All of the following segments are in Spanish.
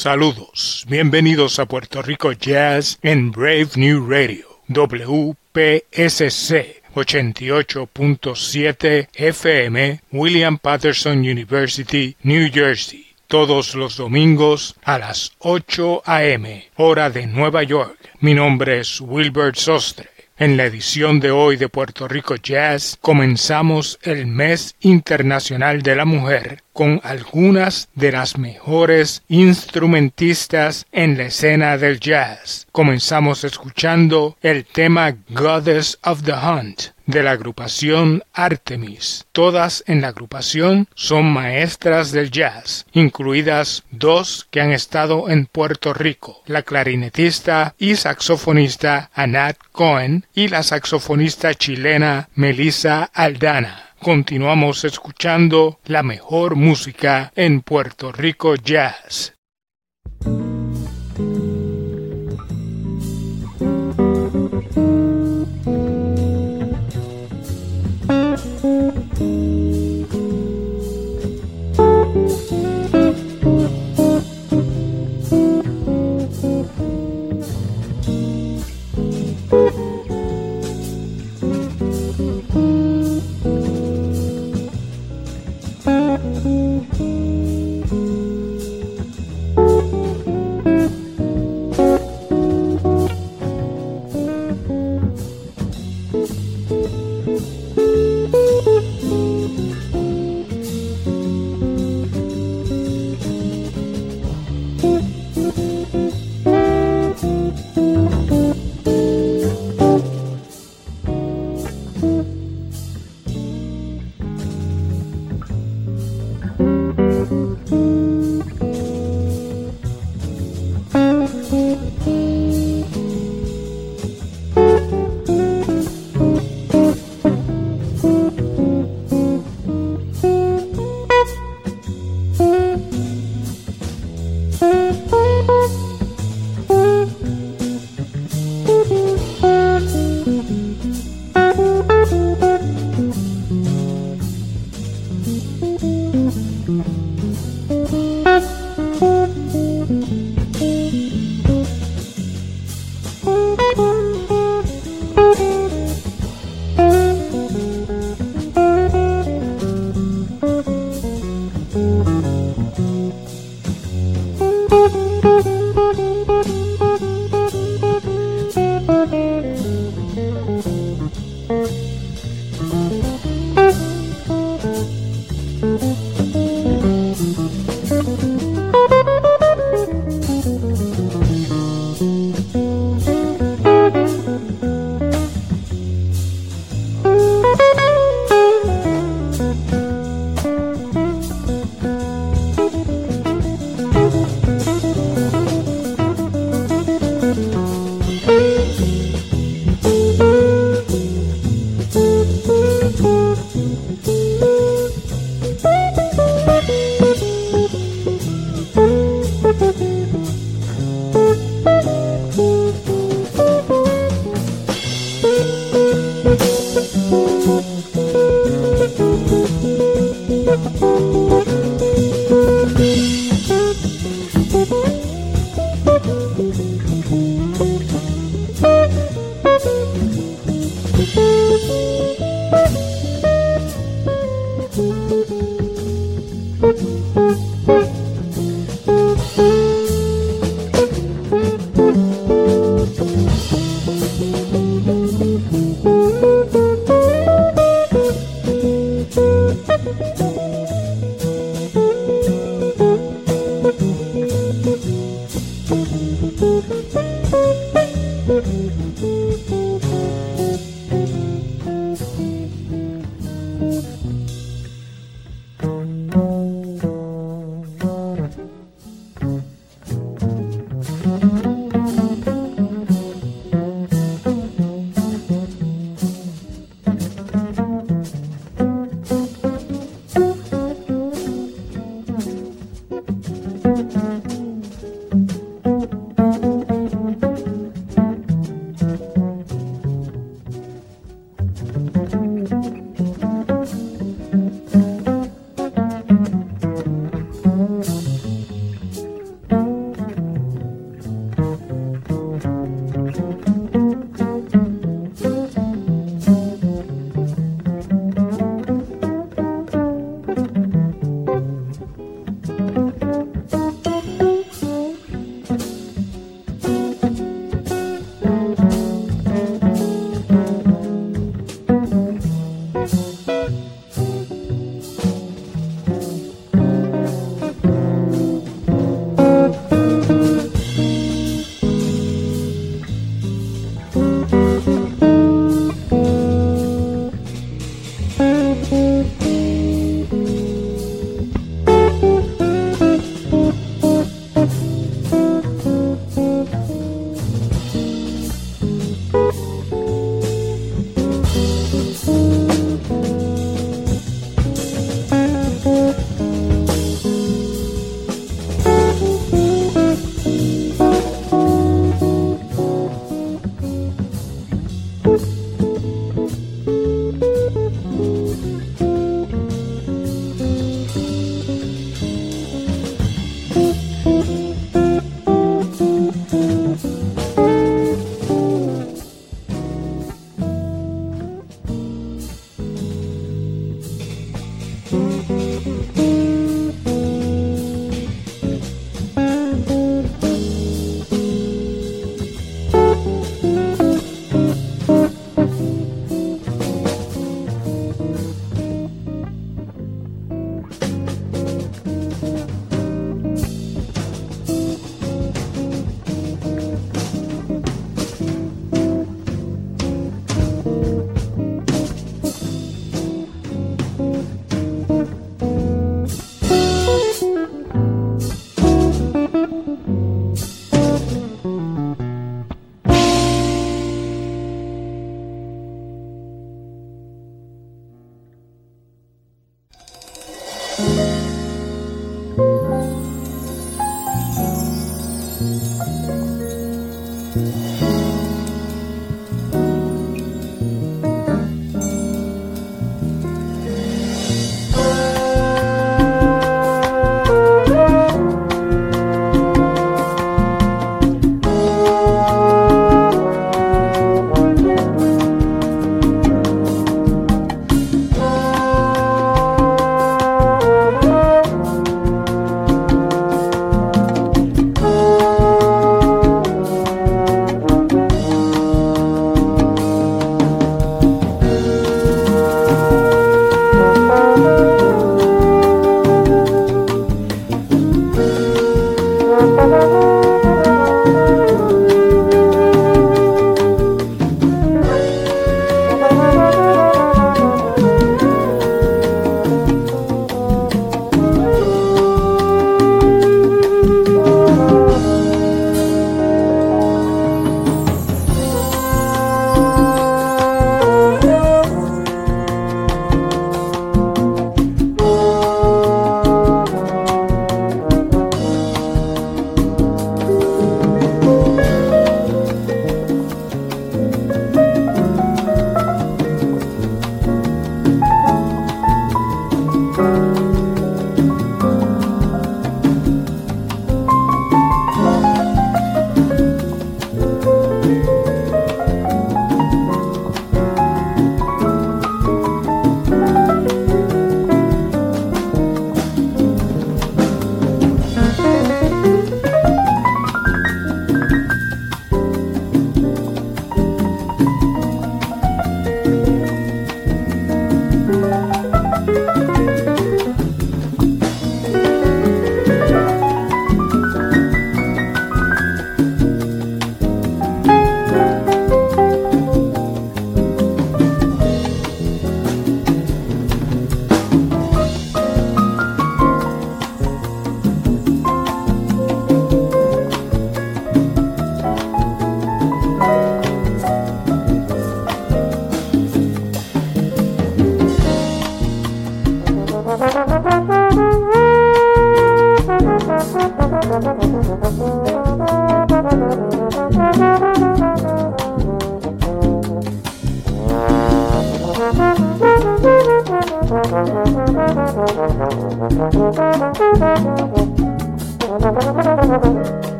Saludos, bienvenidos a Puerto Rico Jazz en Brave New Radio, WPSC 88.7 FM, William Patterson University, New Jersey, todos los domingos a las 8 a.m., hora de Nueva York. Mi nombre es Wilbert Sostre. En la edición de hoy de Puerto Rico Jazz comenzamos el mes internacional de la mujer con algunas de las mejores instrumentistas en la escena del jazz. Comenzamos escuchando el tema Goddess of the Hunt de la agrupación Artemis. Todas en la agrupación son maestras del jazz, incluidas dos que han estado en Puerto Rico, la clarinetista y saxofonista Anat Cohen y la saxofonista chilena Melissa Aldana. Continuamos escuchando la mejor música en Puerto Rico Jazz.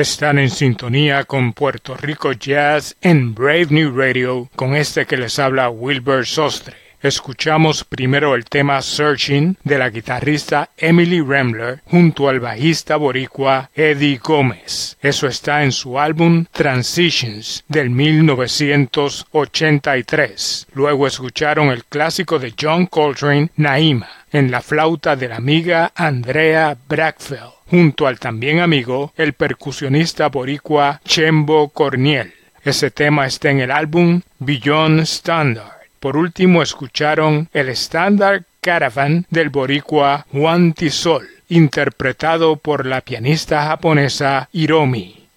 Están en sintonía con Puerto Rico Jazz en Brave New Radio con este que les habla Wilbur Sostre. Escuchamos primero el tema Searching de la guitarrista Emily Rembler junto al bajista boricua Eddie Gómez. Eso está en su álbum Transitions del 1983. Luego escucharon el clásico de John Coltrane, Naima, en la flauta de la amiga Andrea Brackfeld junto al también amigo, el percusionista boricua Chembo Corniel. Ese tema está en el álbum Beyond Standard. Por último escucharon el Standard Caravan del boricua Juan Tisol, interpretado por la pianista japonesa Hiromi.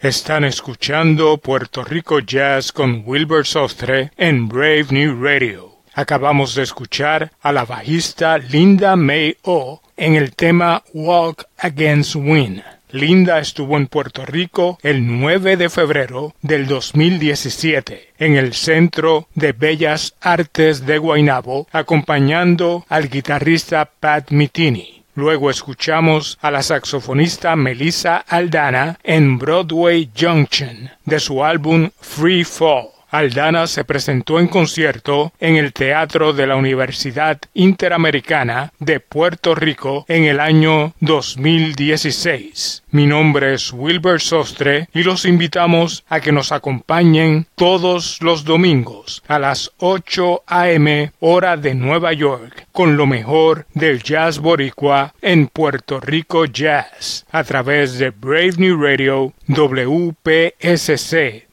Están escuchando Puerto Rico Jazz con Wilbur Sostre en Brave New Radio. Acabamos de escuchar a la bajista Linda May O en el tema Walk Against Wind. Linda estuvo en Puerto Rico el 9 de febrero del 2017 en el Centro de Bellas Artes de Guaynabo acompañando al guitarrista Pat Mitini. Luego escuchamos a la saxofonista Melissa Aldana en Broadway Junction de su álbum Free Fall. Aldana se presentó en concierto en el Teatro de la Universidad Interamericana de Puerto Rico en el año 2016. Mi nombre es Wilbur Sostre y los invitamos a que nos acompañen todos los domingos a las 8 a.m. hora de Nueva York con lo mejor del jazz boricua en Puerto Rico Jazz a través de Brave New Radio WPSC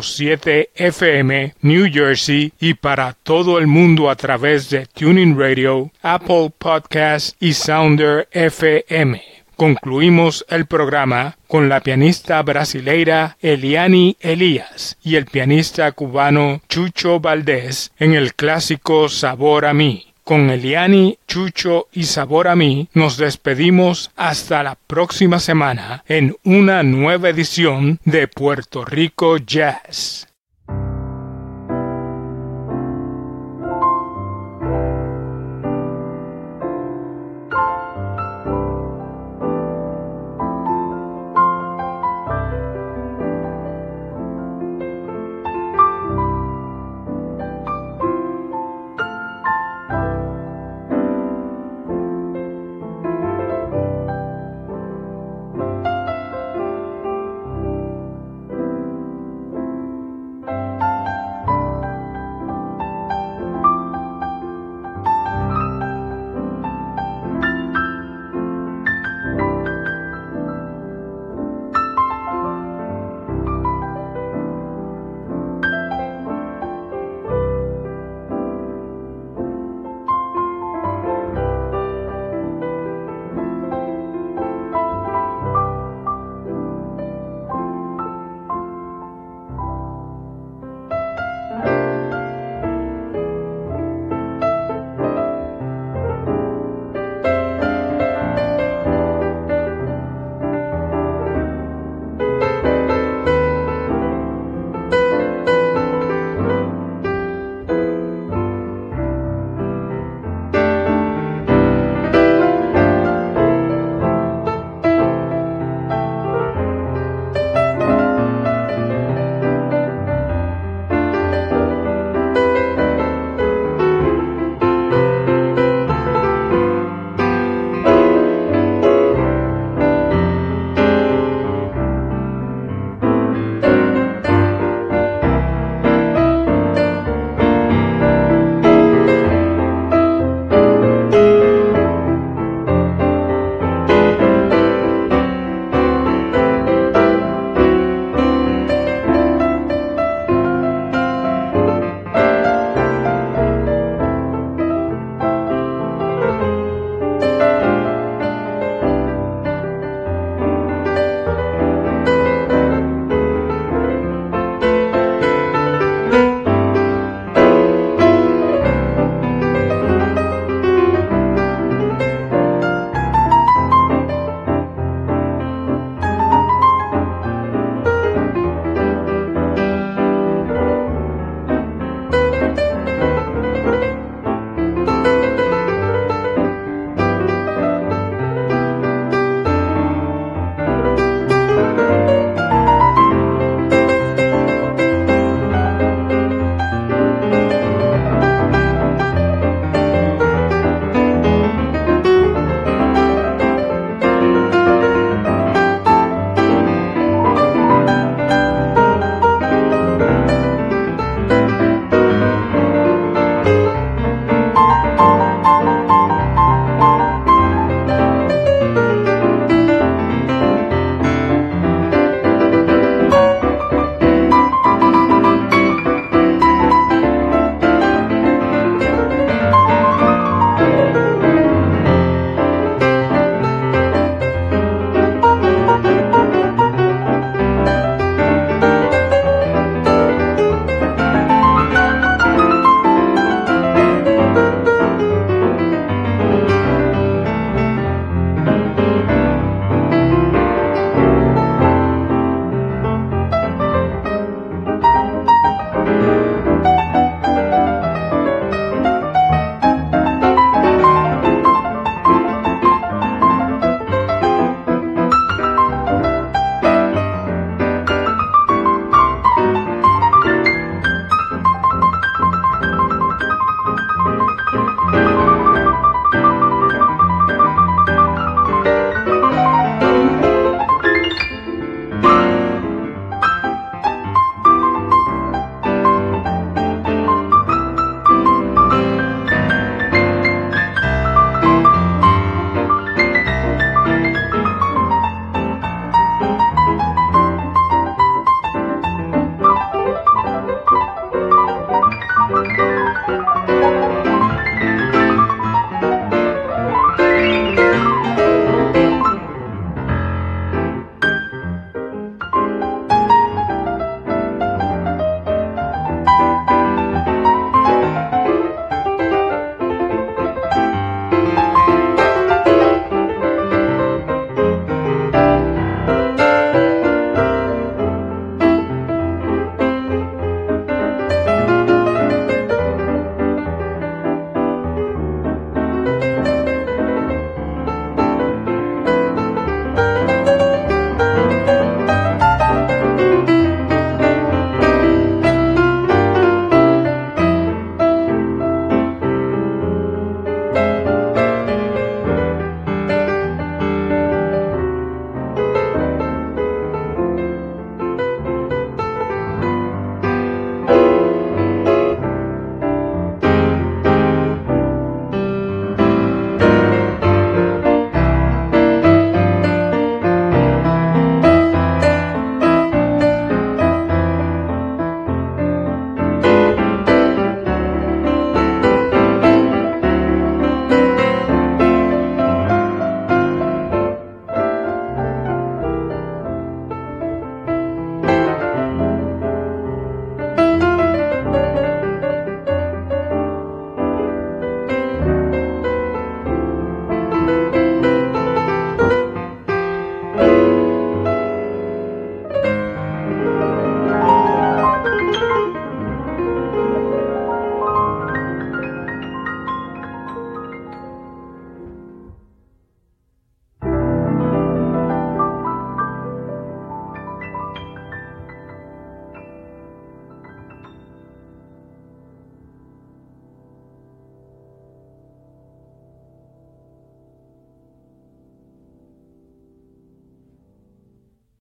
88.7 FM New Jersey y para todo el mundo a través de Tuning Radio, Apple Podcast y Sounder FM. Concluimos el programa con la pianista brasileira Eliani Elías y el pianista cubano Chucho Valdés en el clásico Sabor a mí. Con Eliani, Chucho y Sabor a mí nos despedimos hasta la próxima semana en una nueva edición de Puerto Rico Jazz.